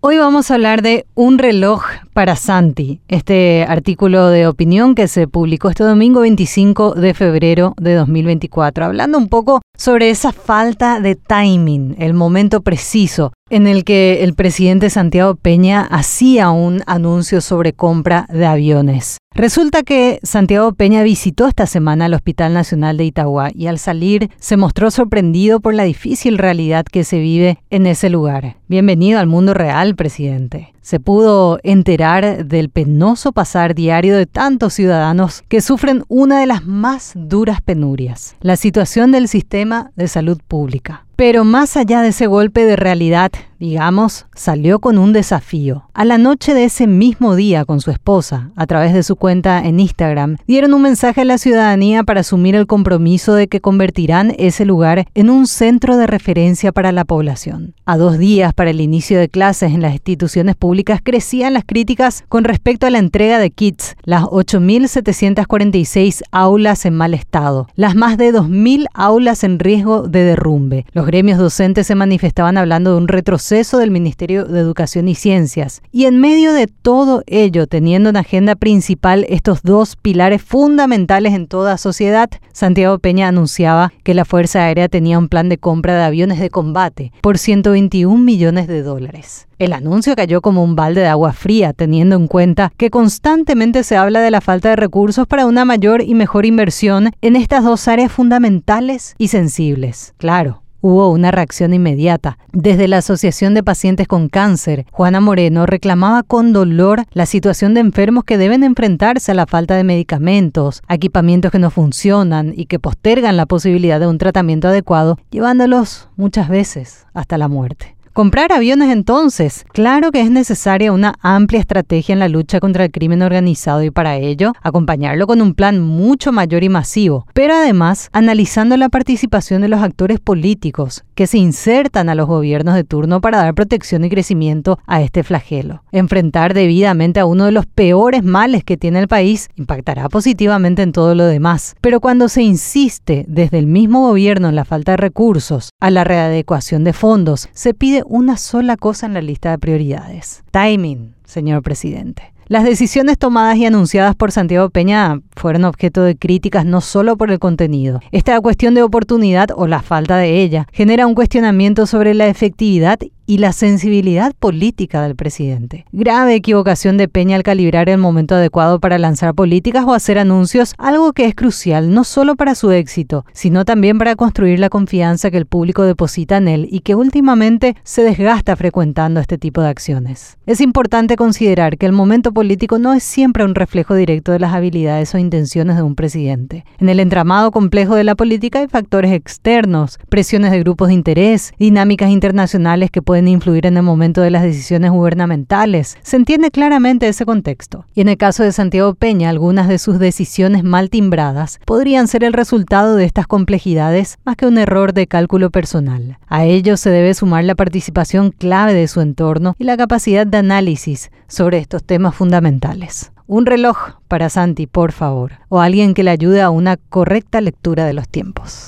Hoy vamos a hablar de un reloj para Santi, este artículo de opinión que se publicó este domingo 25 de febrero de 2024, hablando un poco sobre esa falta de timing, el momento preciso en el que el presidente Santiago Peña hacía un anuncio sobre compra de aviones. Resulta que Santiago Peña visitó esta semana el Hospital Nacional de Itagua y al salir se mostró sorprendido por la difícil realidad que se vive en ese lugar. Bienvenido al mundo real, presidente. Se pudo enterar del penoso pasar diario de tantos ciudadanos que sufren una de las más duras penurias, la situación del sistema de salud pública. Pero más allá de ese golpe de realidad, digamos, salió con un desafío. A la noche de ese mismo día con su esposa, a través de su cuenta en Instagram, dieron un mensaje a la ciudadanía para asumir el compromiso de que convertirán ese lugar en un centro de referencia para la población. A dos días para el inicio de clases en las instituciones públicas crecían las críticas con respecto a la entrega de kits, las 8.746 aulas en mal estado, las más de 2.000 aulas en riesgo de derrumbe, los gremios docentes se manifestaban hablando de un retroceso del Ministerio de Educación y Ciencias. Y en medio de todo ello, teniendo en agenda principal estos dos pilares fundamentales en toda sociedad, Santiago Peña anunciaba que la Fuerza Aérea tenía un plan de compra de aviones de combate por 121 millones de dólares. El anuncio cayó como un balde de agua fría, teniendo en cuenta que constantemente se habla de la falta de recursos para una mayor y mejor inversión en estas dos áreas fundamentales y sensibles. Claro, Hubo una reacción inmediata. Desde la Asociación de Pacientes con Cáncer, Juana Moreno reclamaba con dolor la situación de enfermos que deben enfrentarse a la falta de medicamentos, equipamientos que no funcionan y que postergan la posibilidad de un tratamiento adecuado, llevándolos muchas veces hasta la muerte. Comprar aviones entonces. Claro que es necesaria una amplia estrategia en la lucha contra el crimen organizado y para ello acompañarlo con un plan mucho mayor y masivo, pero además analizando la participación de los actores políticos que se insertan a los gobiernos de turno para dar protección y crecimiento a este flagelo. Enfrentar debidamente a uno de los peores males que tiene el país impactará positivamente en todo lo demás, pero cuando se insiste desde el mismo gobierno en la falta de recursos, a la readecuación de fondos, se pide una sola cosa en la lista de prioridades. Timing, señor presidente. Las decisiones tomadas y anunciadas por Santiago Peña fueron objeto de críticas no solo por el contenido. Esta cuestión de oportunidad o la falta de ella genera un cuestionamiento sobre la efectividad y la sensibilidad política del presidente. Grave equivocación de Peña al calibrar el momento adecuado para lanzar políticas o hacer anuncios, algo que es crucial no solo para su éxito, sino también para construir la confianza que el público deposita en él y que últimamente se desgasta frecuentando este tipo de acciones. Es importante considerar que el momento político no es siempre un reflejo directo de las habilidades o intenciones de un presidente. En el entramado complejo de la política hay factores externos, presiones de grupos de interés, dinámicas internacionales que pueden influir en el momento de las decisiones gubernamentales. Se entiende claramente ese contexto. Y en el caso de Santiago Peña, algunas de sus decisiones mal timbradas podrían ser el resultado de estas complejidades más que un error de cálculo personal. A ello se debe sumar la participación clave de su entorno y la capacidad de análisis sobre estos temas fundamentales. Un reloj para Santi, por favor, o alguien que le ayude a una correcta lectura de los tiempos.